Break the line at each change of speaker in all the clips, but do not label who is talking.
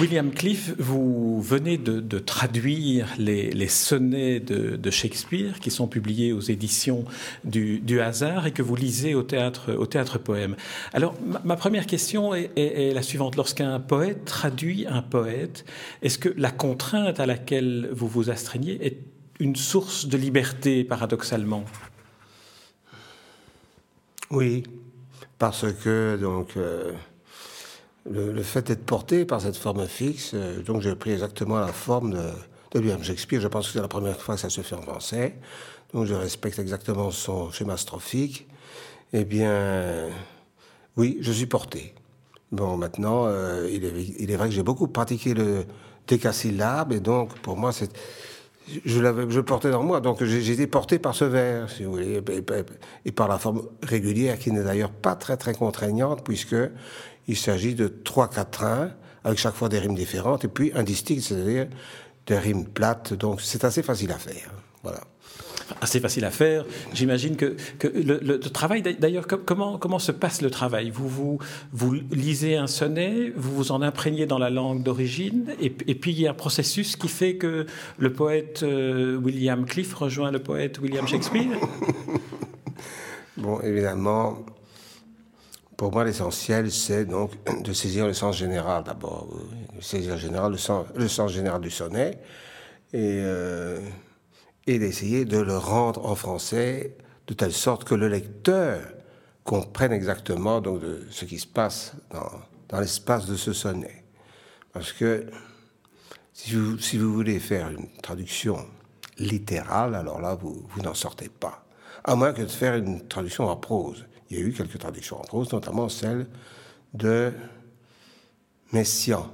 William Cliff, vous venez de, traduire les, sonnets de, Shakespeare qui sont publiés aux éditions du, hasard et que vous lisez au théâtre, au théâtre poème. Alors, ma, première question est, la suivante. Lorsqu'un poète traduit un poète, est-ce que la contrainte à laquelle vous vous astreignez est une source de liberté, paradoxalement?
Oui, parce que donc. Euh, le, fait d'être porté par cette forme fixe, euh, donc j'ai pris exactement la forme de, William Shakespeare. Je pense que c'est la première fois que ça se fait en français. Donc je respecte exactement son schéma strophique. Eh bien, oui, je suis porté. Bon, maintenant, euh, il, est, il, est, vrai que j'ai beaucoup pratiqué le décasyllabe, et donc pour moi, c'est je l'avais, je portais dans moi, donc été porté par ce vers, si vous voulez, et, par la forme régulière qui n'est d'ailleurs pas très très contraignante, puisque il s'agit de trois quatrains, avec chaque fois des rimes différentes, et puis un distinct, c'est-à-dire des rimes plates. Donc c'est assez facile à faire. Voilà
assez facile à faire. J'imagine que, le, travail, d'ailleurs, comment, se passe le travail? Vous, lisez un sonnet, vous vous en imprégnez dans la langue d'origine, et, puis il y a un processus qui fait que le poète euh, William Cliff rejoint le poète William Shakespeare?
Bon, évidemment, pour moi, l'essentiel, c'est donc de saisir le sens général d'abord, saisir général, le, sens, le sens général du sonnet, et, euh, et d'essayer de le rendre en français de telle sorte que le lecteur comprenne exactement donc, de ce qui se passe dans, dans l'espace de ce sonnet. Parce que si vous, si vous voulez faire une traduction littérale, alors là, vous, vous n'en sortez pas. À moins que de faire une traduction en prose il y a eu quelques traductions en prose, notamment celle de Messiaen.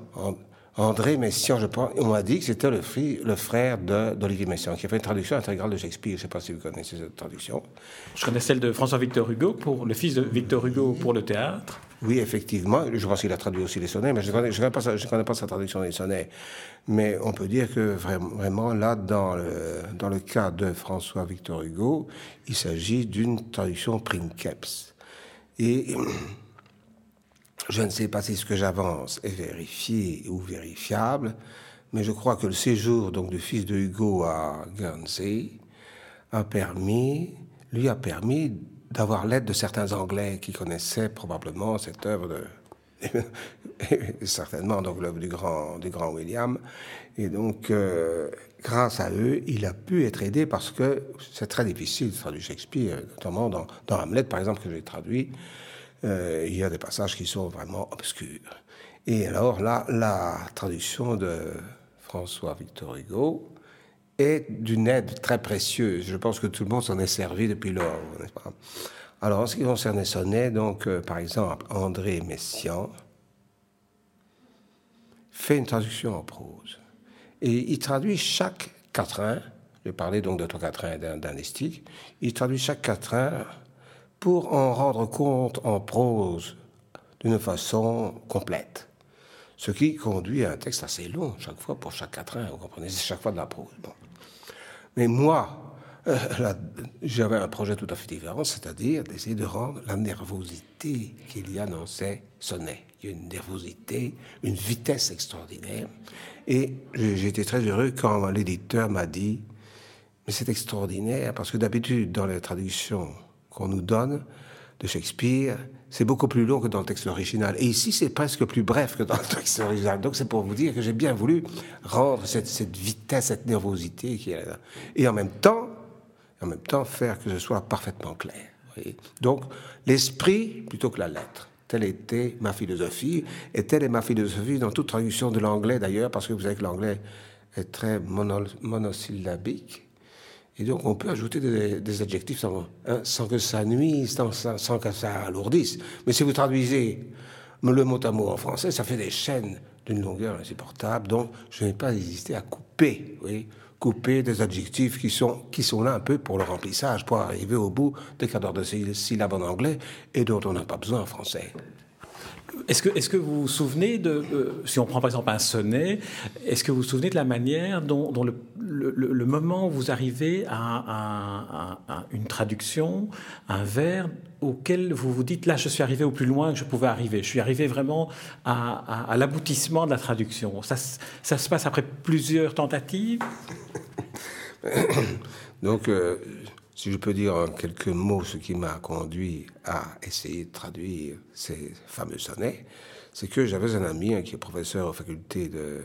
André Messiaen, je pense, on m'a dit que c'était le, le, frère d'Olivier Messiaen, qui a fait une traduction intégrale de Shakespeare. Je ne sais pas si vous connaissez cette traduction.
Je connais celle de François-Victor Hugo, pour le fils de Victor Hugo pour le théâtre.
Oui, effectivement. Je pense qu'il a traduit aussi les sonnets, mais je ne connais, connais, pas sa, connais pas sa traduction des sonnets. Mais on peut dire que vraiment, là, dans le, dans le cas de François-Victor Hugo, il s'agit d'une traduction princeps. Et je ne sais pas si ce que j'avance est vérifié ou vérifiable, mais je crois que le séjour donc du fils de Hugo à Guernsey a permis, lui a permis d'avoir l'aide de certains Anglais qui connaissaient probablement cette œuvre de certainement donc l'œuvre du grand du grand William. Et donc euh, grâce à eux il a pu être aidé parce que c'est très difficile de traduire Shakespeare notamment dans, dans Hamlet par exemple que j'ai traduit euh, il y a des passages qui sont vraiment obscurs et alors là la traduction de François Victor Hugo est d'une aide très précieuse. Je pense que tout le monde s'en est servi depuis lors, Alors, en ce qui concerne les sonnets, donc, euh, par exemple, André Messiaen fait une traduction en prose. Et il traduit chaque quatrain, je parlais donc de trois quatrains d'un estique, il traduit chaque quatrain pour en rendre compte en prose d'une façon complète. Ce qui conduit à un texte assez long, chaque fois, pour chaque quatrain, vous comprenez, c'est chaque fois de la prose. Mais moi, euh, j'avais un projet tout à fait différent, c'est-à-dire d'essayer de rendre la nervosité qu'il y a dans ces sonnets. Il y a une nervosité, une vitesse extraordinaire. Et été très heureux quand l'éditeur m'a dit, mais c'est extraordinaire, parce que d'habitude, dans les traductions qu'on nous donne de Shakespeare, c'est beaucoup plus long que dans le texte original. Et ici, c'est presque plus bref que dans le texte original. Donc, c'est pour vous dire que j'ai bien voulu rendre cette, cette, vitesse, cette nervosité qui est là. Et en même temps, en même temps, faire que ce soit parfaitement clair. Donc, l'esprit plutôt que la lettre. Telle était ma philosophie. Et telle est ma philosophie dans toute traduction de l'anglais d'ailleurs, parce que vous savez que l'anglais est très monosyllabique. Et donc, on peut ajouter des, adjectifs sans, hein, sans, que ça nuise, sans, que ça alourdisse. Mais si vous traduisez le mot à mot en français, ça fait des chaînes d'une longueur insupportable. Donc, je n'ai pas hésité à couper, oui, couper des adjectifs qui sont, qui sont là un peu pour le remplissage, pour arriver au bout des cadres de syllabes en anglais et dont on n'a pas besoin en français.
Est-ce que, est que, vous vous souvenez de, euh, si on prend par exemple un sonnet, est-ce que vous vous souvenez de la manière dont, le, le, moment où vous arrivez à, une traduction, un vers auquel vous vous dites là je suis arrivé au plus loin que je pouvais arriver, je suis arrivé vraiment à, l'aboutissement de la traduction. Ça, ça, se passe après plusieurs tentatives?
Donc, euh, si je peux dire en quelques mots ce qui m'a conduit à essayer de traduire ces fameux sonnets, c'est que j'avais un ami qui est professeur à la faculté de,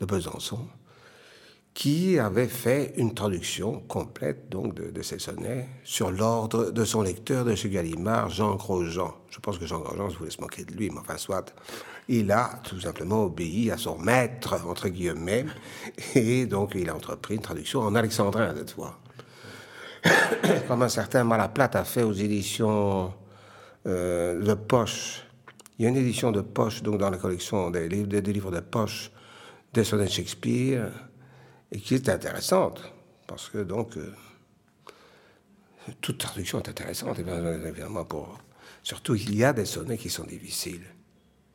Besançon, qui avait fait une traduction complète donc de, ces sonnets sur l'ordre de son lecteur de chez Gallimard, Jean Grosjean. Je pense que Jean Grosjean se voulait se moquer de lui, mais enfin soit. Il a tout simplement obéi à son maître, entre guillemets, et donc il a entrepris une traduction en alexandrin cette fois. comme un certain Malaplate a fait aux éditions euh, de poche. Il y a une édition de poche donc dans la collection des livres, des, livres de poche des sonnets de Shakespeare et qui est intéressante parce que donc euh, toute traduction est intéressante évidemment pour surtout il y a des sonnets qui sont difficiles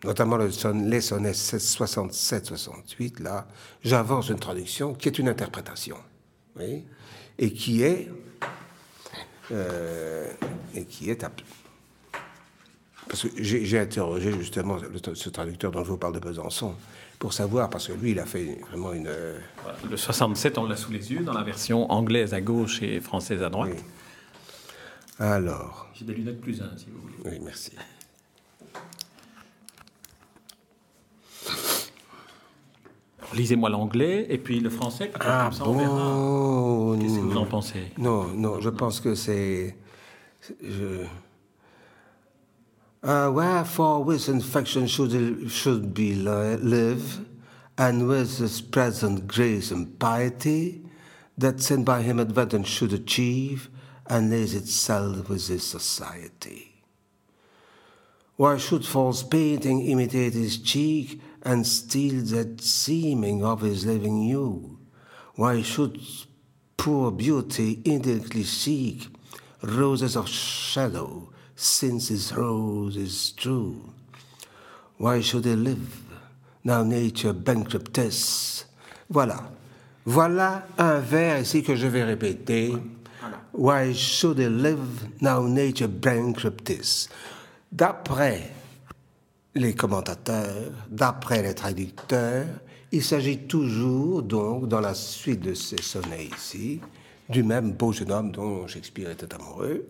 notamment le les sonnets 67-68 là j'avance une traduction qui est une interprétation oui, et qui est euh, et qui est parce que j'ai interrogé justement ce traducteur dont je vous parle de Besançon pour savoir, parce que lui, il a fait vraiment une. Euh,
le 67, on l'a sous les yeux dans la version anglaise à gauche et française à droite.
Alors.
J'ai des lunettes plus 1, si vous voulez.
Oui, merci.
Lisez-moi l'anglais et puis le français.
Ah bon
Qu'est-ce que vous en pensez?
Non, non, je pense que c'est. Je... Uh, wherefore with infection should, should be live, and with this present grace and piety, that sin by him advantage should achieve, and lays itself with his society? Why should false painting imitate his cheek, and steal that seeming of his living you? Why should poor beauty indirectly seek roses of shadow, since his rose is true? Why should he live, now nature bankruptess? Voilà. Voilà un vers ici que je vais répéter. Why should he live, now nature bankruptess? D'après les commentateurs, d'après les traducteurs, il s'agit toujours, donc, dans la suite de ces sonnets ici, du même beau jeune homme dont Shakespeare était amoureux.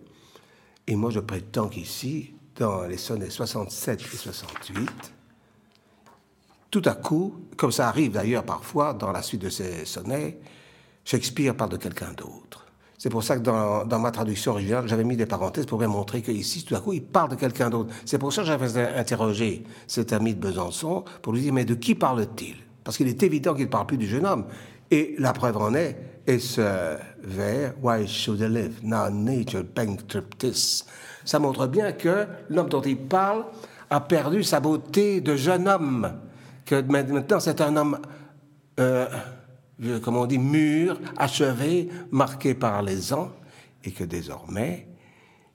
Et moi, je prétends qu'ici, dans les sonnets 67 et 68, tout à coup, comme ça arrive d'ailleurs parfois dans la suite de ces sonnets, Shakespeare parle de quelqu'un d'autre. C'est pour ça que dans, ma traduction originale, j'avais mis des parenthèses pour bien montrer qu'ici, tout à coup, il parle de quelqu'un d'autre. C'est pour ça que j'avais interrogé cet ami de Besançon pour lui dire, mais de qui parle-t-il? Parce qu'il est évident qu'il ne parle plus du jeune homme. Et la preuve en est, et ce vers, Why should I live? Now nature bankruptis. Ça montre bien que l'homme dont il parle a perdu sa beauté de jeune homme. Que maintenant, c'est un homme... Euh, comme on dit, mûr, achevé, marqué par les ans, et que désormais,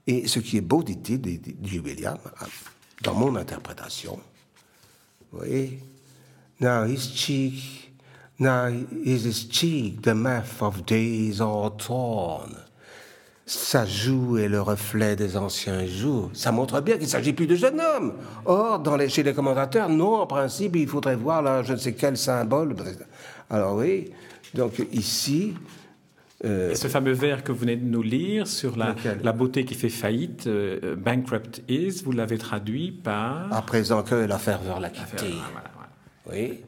et ce qui est beau, dit-il, dit William, dans mon interprétation, vous voyez, now his cheek, now is his cheek, the map of days are torn. Sa joue est le reflet des anciens jours. Ça montre bien qu'il ne s'agit plus de jeune homme. Or, chez les commentateurs, non, en principe, il faudrait voir là, je ne sais quel symbole. Alors oui, donc ici...
Euh, Et ce fameux vers que vous venez de nous lire sur la, la beauté qui fait faillite, euh, bankrupt is, vous l'avez traduit par...
À présent que la ferveur l'a quitté. Oui.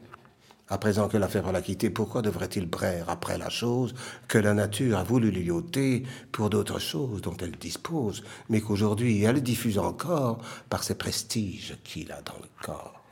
À présent que la ferveur l'a quitté, pourquoi devrait-il braire après la chose que la nature a voulu lui ôter pour d'autres choses dont elle dispose, mais qu'aujourd'hui elle diffuse encore par ses prestiges qu'il a dans le corps?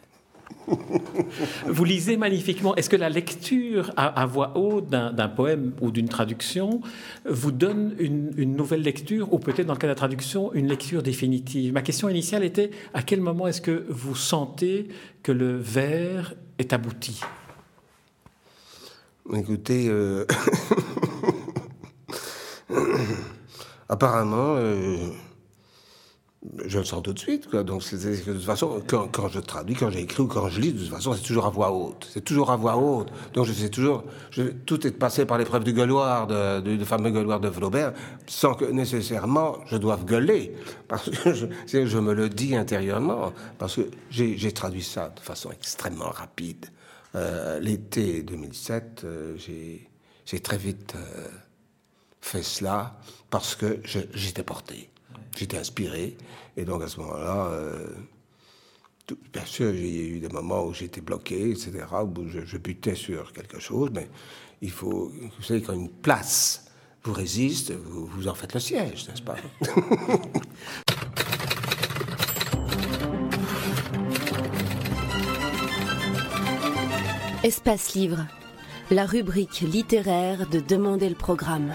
Vous lisez magnifiquement. Est-ce que la lecture à, voix haute d'un poème ou d'une traduction vous donne une, nouvelle lecture ou peut-être dans le cas de la traduction une lecture définitive? Ma question initiale était à quel moment est-ce que vous sentez que le vers est abouti?
Écoutez, euh, apparemment, euh, je le sens tout de suite. Donc, de toute façon, quand, je traduis, quand j'écris ou quand je lis, de toute façon, c'est toujours à voix haute. C'est toujours à voix haute. Donc, je sais toujours. Tout est passé par l'épreuve du gueuloir, de, du, fameux gueuloir de Flaubert, sans que nécessairement je doive gueuler. Parce que je, je me le dis intérieurement. Parce que j'ai traduit ça de façon extrêmement rapide. Euh, L'été 2007, euh, j'ai très vite euh, fait cela parce que j'étais porté. J'étais inspiré. Et donc à ce moment-là, euh, bien sûr, a eu des moments où j'étais bloqué, etc., où je, je, butais sur quelque chose, mais il faut, vous savez, quand une place vous résiste, vous, vous en faites le siège, n'est-ce pas?
Espace Livre, la rubrique littéraire de Demander le programme.